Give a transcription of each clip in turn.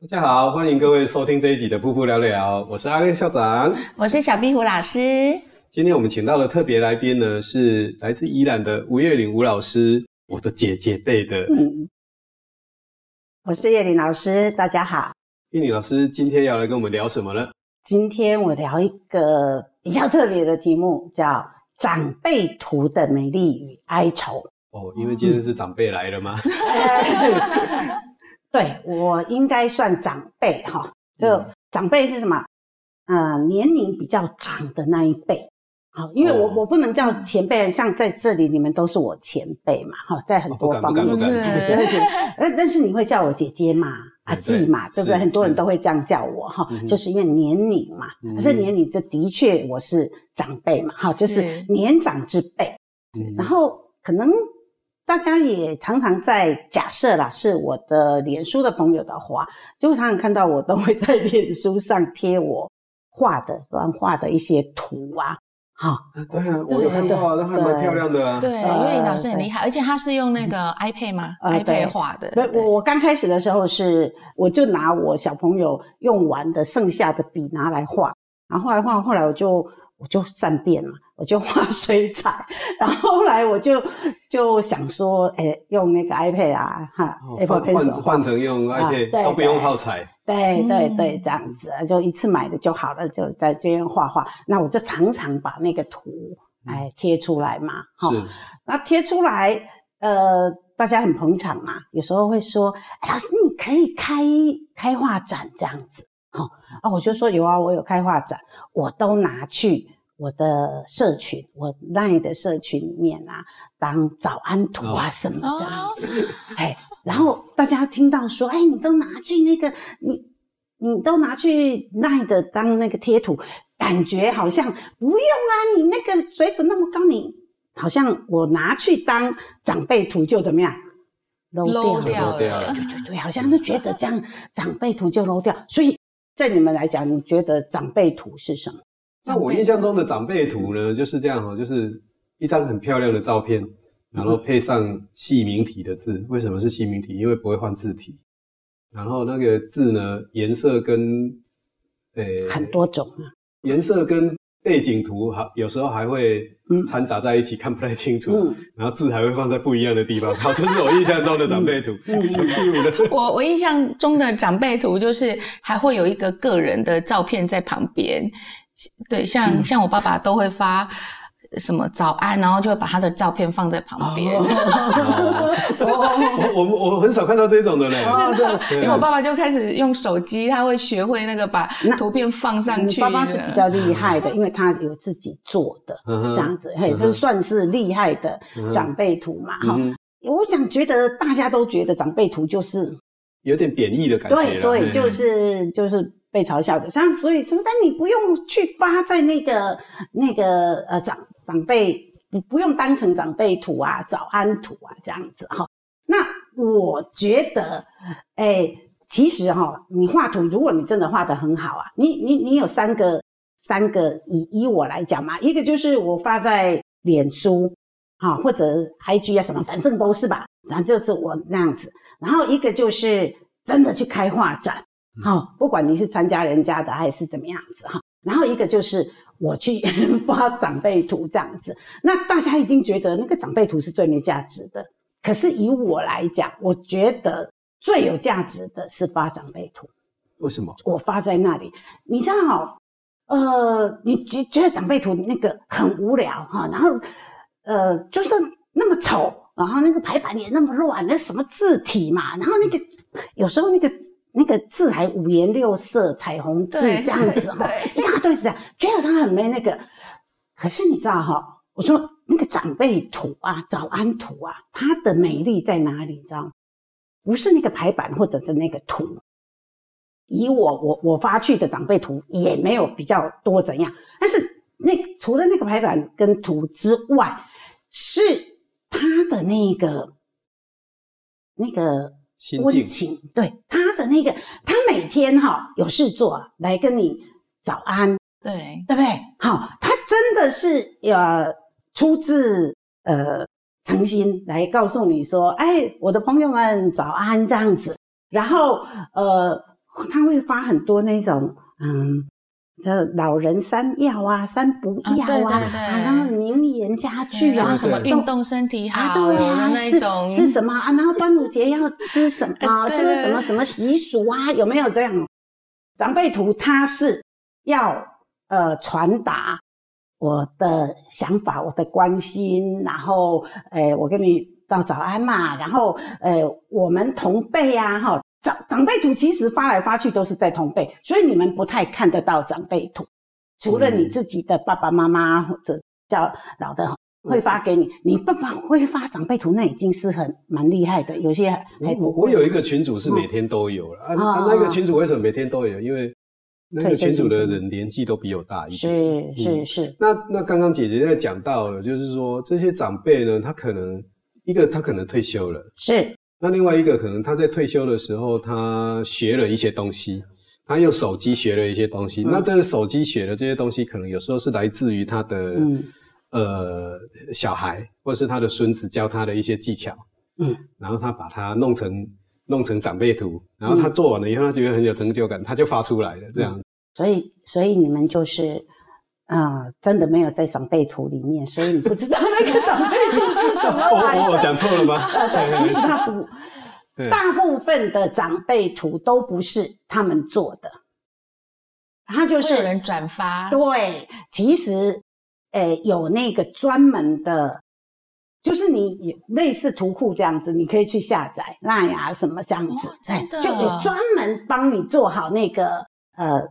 大家好，欢迎各位收听这一集的噗噗聊聊，我是阿亮校长，我是小壁虎老师。今天我们请到的特别来宾呢，是来自宜兰的吴月玲吴老师，我的姐姐辈的。嗯我是叶玲老师，大家好。叶玲老师今天要来跟我们聊什么呢？今天我聊一个比较特别的题目，叫长辈图的美丽与哀愁。哦，因为今天是长辈来了吗？嗯、对，我应该算长辈哈。就长辈是什么？呃，年龄比较长的那一辈。好，因为我、哦、我不能叫前辈，像在这里你们都是我前辈嘛，哈，在很多方面，对对对。但是你会叫我姐姐嘛，阿季嘛，对不对？很多人都会这样叫我哈，就是因为年龄嘛。可是年龄这的确我是长辈嘛，哈，就是年长之辈。然后可能大家也常常在假设啦，是我的脸书的朋友的话，就常常看到我都会在脸书上贴我画的乱画的一些图啊。好，对啊，我有看到，那还蛮漂亮的啊。对，因为林老师很厉害，而且他是用那个 iPad 吗？iPad 画的。对，我我刚开始的时候是，我就拿我小朋友用完的剩下的笔拿来画，然后后来画，后来我就我就善变了，我就画 水彩，然后后来我就就想说，哎，用那个 iPad 啊，哈，Apple Pencil 换换成用 iPad 都不用耗材。对对对，这样子就一次买的就好了，就在这边画画。那我就常常把那个图哎贴出来嘛，哈。那贴出来，呃，大家很捧场嘛。有时候会说，哎，老师你可以开开画展这样子，好啊。我就说有啊，我有开画展，我都拿去我的社群，我 LINE 的社群里面啊，当早安图啊什么这样子，哎。然后大家听到说，哎，你都拿去那个，你你都拿去那的当那个贴图，感觉好像不用啊，你那个水准那么高，你好像我拿去当长辈图就怎么样，low 掉了，对对对，好像是觉得这样长辈图就 low 掉。所以在你们来讲，你觉得长辈图是什么？在我印象中的长辈图呢，就是这样哈，就是一张很漂亮的照片。然后配上细明体的字，为什么是细明体？因为不会换字体。然后那个字呢，颜色跟诶很多种啊，颜色跟背景图好，有时候还会掺杂在一起，嗯、看不太清楚。嗯、然后字还会放在不一样的地方。好，这是我印象中的长辈图。我我印象中的长辈图就是还会有一个个人的照片在旁边。对，像、嗯、像我爸爸都会发。什么早安，然后就会把他的照片放在旁边。我我我很少看到这种的嘞。因为我爸爸就开始用手机，他会学会那个把图片放上去。爸爸是比较厉害的，因为他有自己做的这样子，嘿，这算是厉害的长辈图嘛。哈，我想觉得大家都觉得长辈图就是有点贬义的感觉。对对，就是就是被嘲笑的。像所以是不是？但你不用去发在那个那个呃长。长辈不不用当成长辈图啊，早安图啊这样子哈。那我觉得，哎、其实哈，你画图，如果你真的画得很好啊，你你你有三个三个以以我来讲嘛，一个就是我发在脸书，哈，或者 IG 啊什么，反正都是吧，然后就是我那样子。然后一个就是真的去开画展，哈，不管你是参加人家的还是怎么样子哈。然后一个就是我去 发长辈图这样子。那大家一定觉得那个长辈图是最没价值的，可是以我来讲，我觉得最有价值的是发长辈图。为什么？我发在那里，你知道，呃，你觉觉得长辈图那个很无聊哈，然后呃，就是那么丑，然后那个排版也那么乱，那什么字体嘛，然后那个有时候那个那个字还五颜六色，彩虹字这样子哈，一大堆字啊，觉得他很没那个。可是你知道哈，我说那个长辈图啊，早安图啊，它的美丽在哪里？你知道，不是那个排版或者的那个图。以我我我发去的长辈图也没有比较多怎样，但是那除了那个排版跟图之外，是他的那个那个温情，对他的那个，他每天哈有事做来跟你早安，对对不对？好，他真的是呃出自呃诚心来告诉你说，哎，我的朋友们早安这样子，然后呃。他会发很多那种，嗯，的老人三要啊，三不要啊，啊，对对对啊，然后名言佳句啊，什么运动身体好，啊对啊，那种是，是什么啊？然后端午节要吃什么？这个什么什么习俗啊？有没有这样？长辈图它是要呃传达我的想法，我的关心，然后诶、呃、我跟你道早安嘛，然后呃我们同辈呀，哈。长长辈图其实发来发去都是在同辈，所以你们不太看得到长辈图，除了你自己的爸爸妈妈或者叫老的会发给你。你爸爸会发长辈图，那已经是很蛮厉害的。有些还我。我有一个群主是每天都有了、嗯、啊，啊，那个群主为什么每天都有？因为那个群主的人年纪都比我大一点。是是是。嗯、那那刚刚姐姐在讲到了，就是说这些长辈呢，他可能一个他可能退休了，是。那另外一个可能他在退休的时候，他学了一些东西，他用手机学了一些东西。嗯、那这个手机学的这些东西，可能有时候是来自于他的、嗯、呃小孩，或是他的孙子教他的一些技巧。嗯，然后他把它弄成弄成长辈图，然后他做完了以后，他觉得很有成就感，他就发出来了这样子。所以，所以你们就是。啊、呃，真的没有在长辈图里面，所以你不知道那个长辈图是怎么来的。我 我讲错了吗？呃，对，其实他不，大部分的长辈图都不是他们做的，他就是有人转发。对，其实，诶，有那个专门的，就是你类似图库这样子，你可以去下载那呀什么这样子，对，就有专门帮你做好那个呃。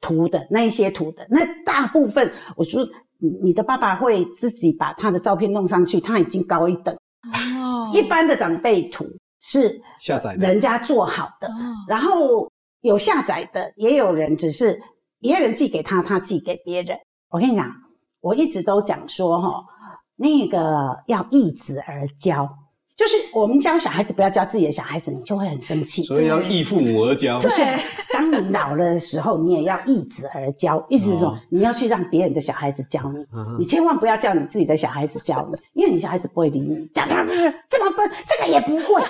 图的那一些图的那大部分，我说你你的爸爸会自己把他的照片弄上去，他已经高一等。哦，一般的长辈图是下载人家做好的，然后有下载的，也有人只是别人寄给他，他寄给别人。我跟你讲，我一直都讲说哦，那个要易子而教。就是我们教小孩子不要教自己的小孩子，你就会很生气。所以要义父母而教。就是当你老了的时候，你也要义子而教，意思是说你要去让别人的小孩子教你，你千万不要叫你自己的小孩子教你，因为你小孩子不会理你。讲他这么笨，这个也不会，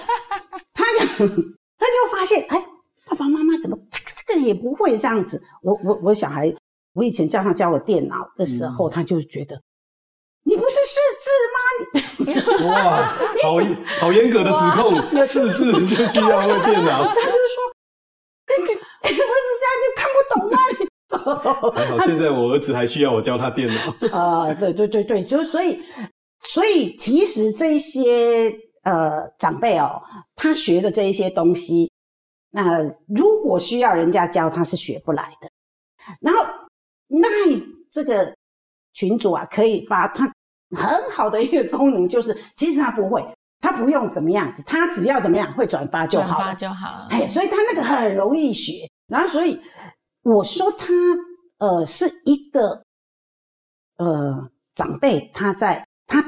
他就他就发现，哎，爸爸妈妈怎么这个这个也不会这样子？我我我小孩，我以前叫他教我电脑的时候，他就觉得。你不是识字吗？哇，好好严格的指控，四字就需要会电脑。他就说：“这个不是这样就看不懂吗？”还好，现在我儿子还需要我教他电脑。啊、呃，对对对对，就所以所以其实这些呃长辈哦，他学的这一些东西，那、呃、如果需要人家教，他是学不来的。然后那这个群主啊，可以发他。很好的一个功能就是，其实他不会，他不用怎么样子，他只要怎么样会转发就好，转发就好。哎，所以他那个很容易学。然后，所以我说他呃是一个呃长辈，他在他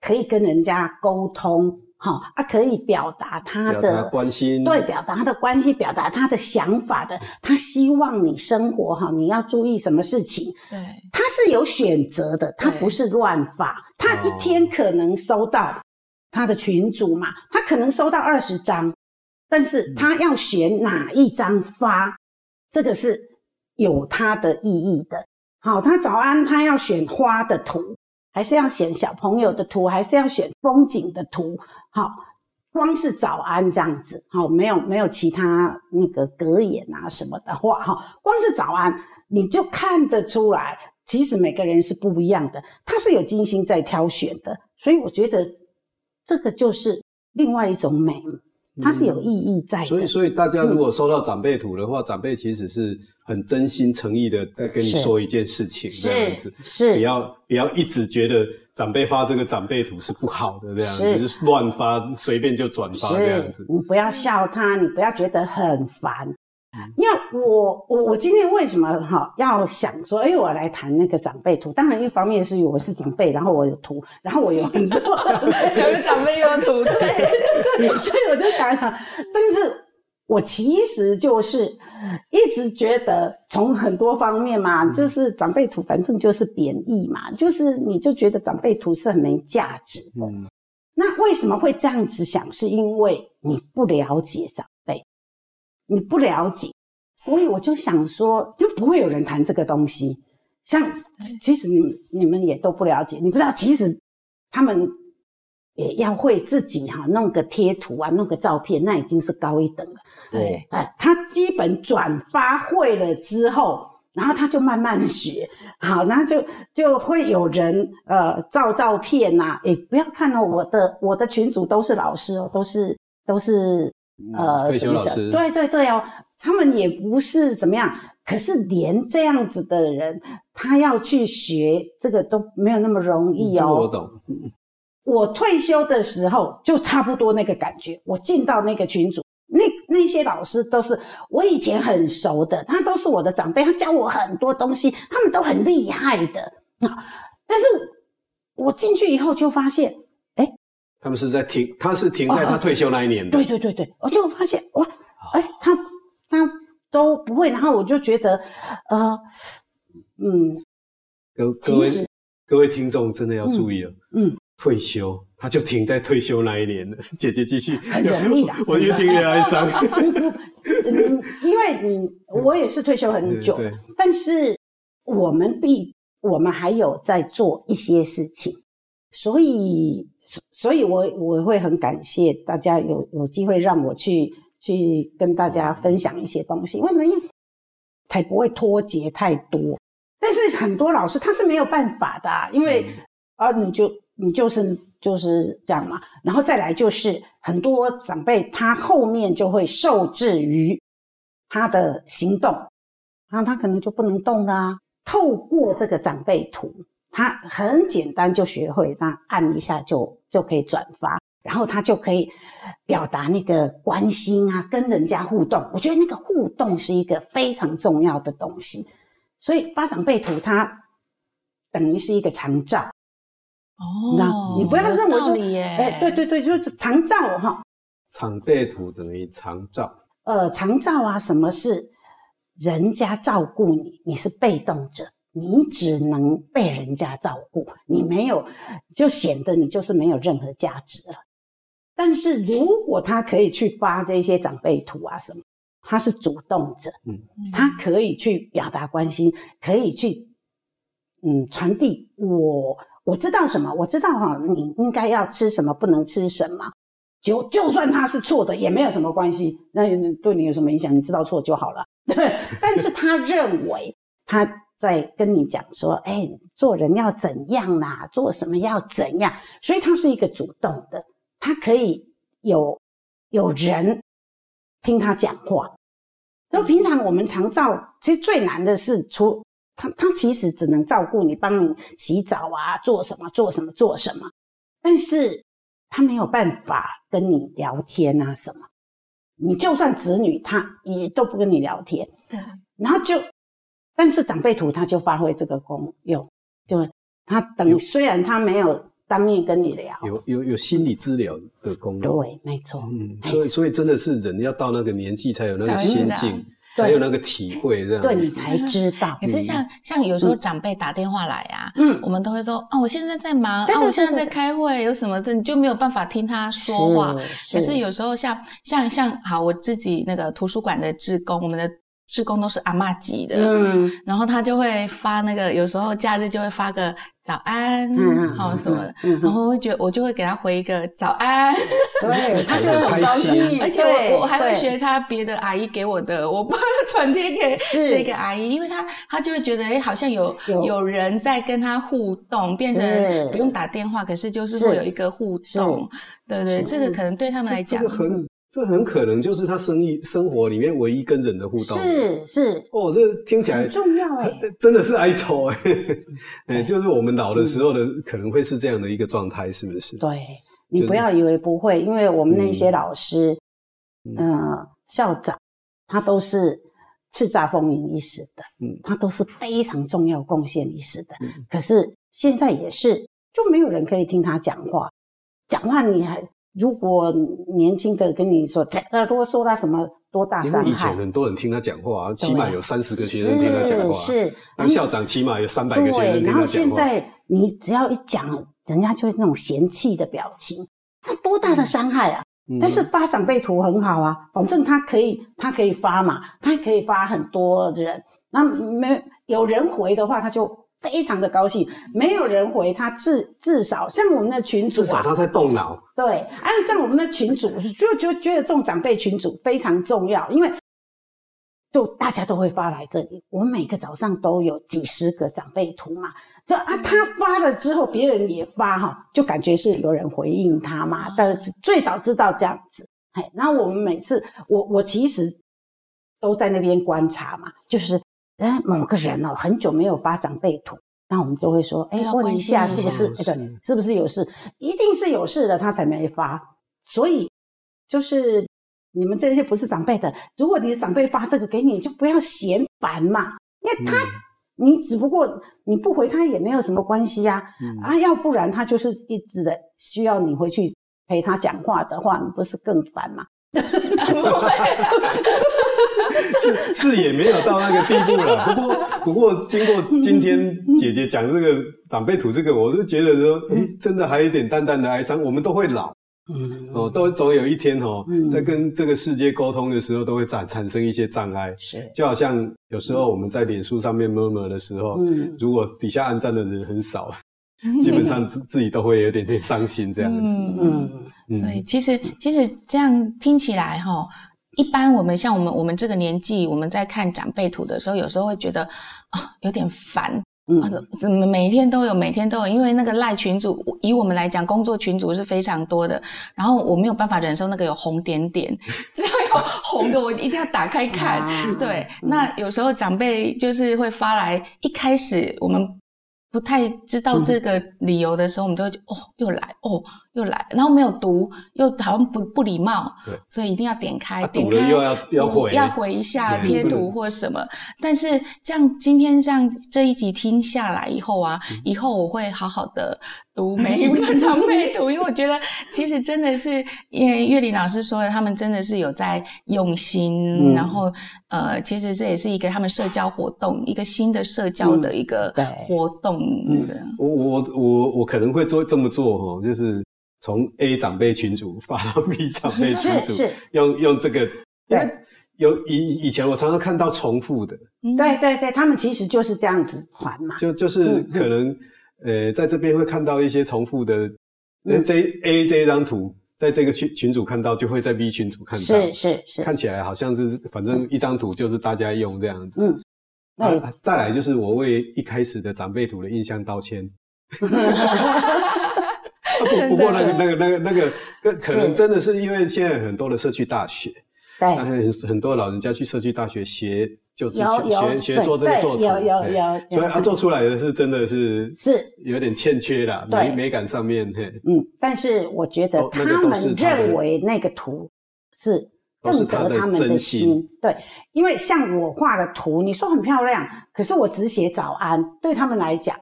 可以跟人家沟通。好，他可以表达他的关心，对，表达他的关心，表达他的想法的。他希望你生活哈，你要注意什么事情？对，他是有选择的，他不是乱发。他一天可能收到他的群主嘛，他可能收到二十张，但是他要选哪一张发，这个是有他的意义的。好，他早安，他要选花的图，还是要选小朋友的图，还是要选风景的图？好，光是早安这样子，好，没有没有其他那个格言啊什么的话，哈，光是早安你就看得出来，其实每个人是不一样的，他是有精心在挑选的，所以我觉得这个就是另外一种美。它是有意义在的，所以所以大家如果收到长辈图的话，嗯、长辈其实是很真心诚意的在跟你说一件事情，这样子，是，不要不要一直觉得长辈发这个长辈图是不好的这样子，就，是乱发，随便就转发这样子，你不要笑他，你不要觉得很烦。因为我我我今天为什么哈要想说，哎，我来谈那个长辈图？当然，一方面是我是长辈，然后我有图，然后我有很多，讲有长辈有图，对，所以我就想想。但是我其实就是一直觉得，从很多方面嘛，就是长辈图，反正就是贬义嘛，就是你就觉得长辈图是很没价值的。嗯，那为什么会这样子想？是因为你不了解长。你不了解，所以我就想说，就不会有人谈这个东西。像其实你们你们也都不了解，你不知道，其实他们也要会自己哈弄个贴图啊，弄个照片，那已经是高一等了。对，哎，他基本转发会了之后，然后他就慢慢学，好，然后就就会有人呃照照片呐、啊，诶，不要看哦，我的我的群主都是老师哦，都是都是。呃，退休老师，对对对哦，他们也不是怎么样，可是连这样子的人，他要去学这个都没有那么容易哦。我懂。我退休的时候就差不多那个感觉，我进到那个群组，那那些老师都是我以前很熟的，他都是我的长辈，他教我很多东西，他们都很厉害的啊。但是我进去以后就发现。他们是在停，他是停在他退休那一年的。对对对对，我就发现哇，而且他他都不会，然后我就觉得，呃，嗯，各各位各位听众真的要注意了，嗯，退休他就停在退休那一年了。姐姐继续，很容易的，我越听越哀伤。嗯，因为你我也是退休很久，但是我们必我们还有在做一些事情，所以。所以我，我我会很感谢大家有有机会让我去去跟大家分享一些东西。为什么？因为才不会脱节太多。但是很多老师他是没有办法的啊，因为啊，你就你就是就是这样嘛。然后再来就是很多长辈他后面就会受制于他的行动，然后他可能就不能动啊。透过这个长辈图。他很简单就学会，他按一下就就可以转发，然后他就可以表达那个关心啊，跟人家互动。我觉得那个互动是一个非常重要的东西，所以发长辈图它等于是一个长照。哦，那你不要认为说，哎，对对对，就是长照哈。长辈图等于长照。呃，长照啊，什么是人家照顾你，你是被动者。你只能被人家照顾，你没有，就显得你就是没有任何价值了。但是如果他可以去发这些长辈图啊什么，他是主动者，嗯，他可以去表达关心，可以去，嗯，传递我我知道什么，我知道哈，你应该要吃什么，不能吃什么，就就算他是错的也没有什么关系，那对你有什么影响？你知道错就好了，对。但是他认为他。在跟你讲说，哎，做人要怎样啦？做什么要怎样？所以他是一个主动的，他可以有有人听他讲话。就平常我们常照，其实最难的是出他，他其实只能照顾你，帮你洗澡啊，做什么做什么做什么，但是他没有办法跟你聊天啊什么。你就算子女，他也都不跟你聊天，然后就。但是长辈图他就发挥这个功用，就他等于虽然他没有当面跟你聊，有有有心理治疗的功能，对，没错，嗯，所以所以真的是人要到那个年纪才有那个心境，才有那个。体会，这样，对你才知道。可是像像有时候长辈打电话来啊，嗯，我们都会说啊，我现在在忙啊，我现在在开会，有什么的你就没有办法听他说话。可是有时候像像像好，我自己那个图书馆的职工，我们的。志工都是阿嬷级的，嗯，然后他就会发那个，有时候假日就会发个早安，嗯，好什么的，嗯，然后我会觉我就会给他回一个早安，对，他就很高兴，而且我我还会学他别的阿姨给我的，我帮他转贴给这个阿姨，因为他他就会觉得哎，好像有有。人在跟他互动，变成不用打电话，可是就是会有一个互动，对对，这个可能对他们来讲。这很可能就是他生意生活里面唯一跟人的互动。是是哦，这听起来很重要哎，真的是哀愁哎，哎，就是我们老的时候的可能会是这样的一个状态，是不是？对，你不要以为不会，因为我们那些老师，嗯，校长，他都是叱咤风云一时的，嗯，他都是非常重要贡献一时的。可是现在也是，就没有人可以听他讲话，讲话你还。如果年轻的跟你说，这耳朵说他什么多大伤害？因为以前很多人听他讲话，起码有三十个学生听他讲话。是，当校长起码有三百个学生听他讲话。然后现在你只要一讲，人家就会那种嫌弃的表情，那多大的伤害啊！嗯、但是发长辈图很好啊，反正他可以，他可以发嘛，他可以发很多人。那没有人回的话，他就。非常的高兴，没有人回他，至至少像我们的群主、啊，至少他在动脑。对，按像我们的群主，就就觉得这种长辈群主非常重要，因为就大家都会发来这里，我们每个早上都有几十个长辈图嘛，就啊，他发了之后，别人也发哈，就感觉是有人回应他嘛，但最少知道这样子。嘿，然后我们每次，我我其实都在那边观察嘛，就是。哎，某个人哦，很久没有发长辈图，那我们就会说，哎，问一下是不是？哎，对，是不是有事？一定是有事的，他才没发。所以，就是你们这些不是长辈的，如果你的长辈发这个给你，就不要嫌烦嘛，因为他，你只不过你不回他也没有什么关系呀，啊，要不然他就是一直的需要你回去陪他讲话的话，你不是更烦吗？是是也没有到那个地步了，不过不过经过今天姐姐讲这个长辈图这个，我就觉得说，哎，真的还有一点淡淡的哀伤。我们都会老，嗯，哦，都总有一天哦，在跟这个世界沟通的时候，都会产产生一些障碍。是，就好像有时候我们在脸书上面 murmur 的时候，嗯，如果底下暗淡的人很少。基本上自自己都会有点点伤心这样子，嗯嗯，所以其实其实这样听起来哈，一般我们像我们我们这个年纪，我们在看长辈图的时候，有时候会觉得啊有点烦，嗯，怎么每天都有，每天都有，因为那个赖群组，以我们来讲，工作群组是非常多的，然后我没有办法忍受那个有红点点，只要有红的我一定要打开看，对，那有时候长辈就是会发来，一开始我们。不太知道这个理由的时候，我们就会觉得哦，又来哦。又来，然后没有读，又好像不不礼貌，对，所以一定要点开，点开又要要回，要回一下贴图或什么。但是这样今天这样这一集听下来以后啊，以后我会好好的读每一个长辈图，因为我觉得其实真的是，因为月玲老师说的，他们真的是有在用心，然后呃，其实这也是一个他们社交活动，一个新的社交的一个活动。嗯，我我我我可能会做这么做哈，就是。从 A 长辈群组发到 B 长辈 群组，用用这个，因为有以以前我常常看到重复的，对对对，他们其实就是这样子传嘛，就就是可能呃在这边会看到一些重复的，这 A 这一张图，在这个群群主看到，就会在 B 群主看到，是是是，看起来好像是反正一张图就是大家用这样子，嗯，那再来就是我为一开始的长辈图的印象道歉。不不过那个那个那个那个，可能真的是因为现在很多的社区大学，对，很很多老人家去社区大学学，就是学学做这个做图，有有有，所以他做出来的是真的是是。有点欠缺啦，美美感上面，嗯，但是我觉得他们认为那个图是更得他们的心，对，因为像我画的图，你说很漂亮，可是我只写早安，对他们来讲，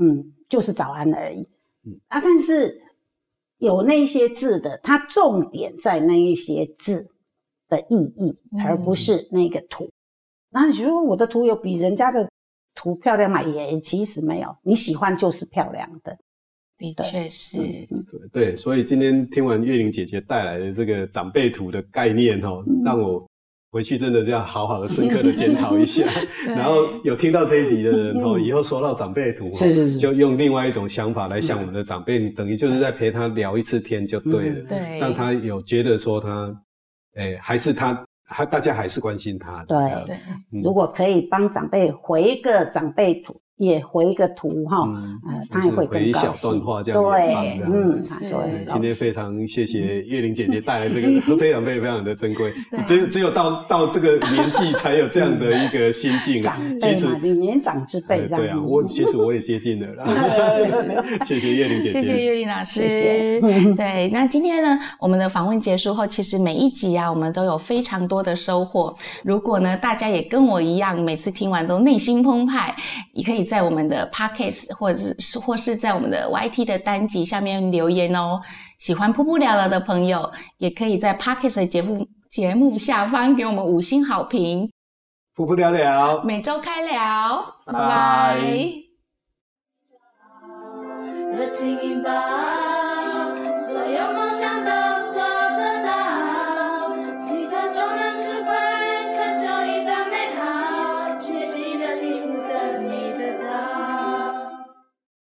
嗯，就是早安而已。嗯啊，但是有那些字的，它重点在那一些字的意义，而不是那个图。那、嗯、你说我的图有比人家的图漂亮吗？也其实没有，你喜欢就是漂亮的。的确是，对对，所以今天听完月玲姐姐带来的这个长辈图的概念哦，嗯、让我回去真的就要好好的、深刻的检讨一下。然后有听到这一集的人哦，以后收到长辈图，是是是，就用另外一种想法来想我们的长辈，你等于就是在陪他聊一次天就对了，对，让他有觉得说他，哎，还是他，还大家还是关心他的。对。对，如果可以帮长辈回一个长辈图。也回一个图哈，呃，他也会更高兴。回一小段话这样对，嗯，对。今天非常谢谢月玲姐姐带来这个，非常非常非常的珍贵。只有只有到到这个年纪才有这样的一个心境。长辈嘛，你年长之辈这样。对啊，我其实我也接近了啦。谢谢月玲姐姐，谢谢月玲老师。对，那今天呢，我们的访问结束后，其实每一集啊，我们都有非常多的收获。如果呢，大家也跟我一样，每次听完都内心澎湃，也可以。在我们的 Podcast 或者是或是在我们的 YT 的单集下面留言哦。喜欢噗噗聊聊的朋友，也可以在 Podcast 的节目节目下方给我们五星好评。噗噗聊聊，每周开聊，拜拜。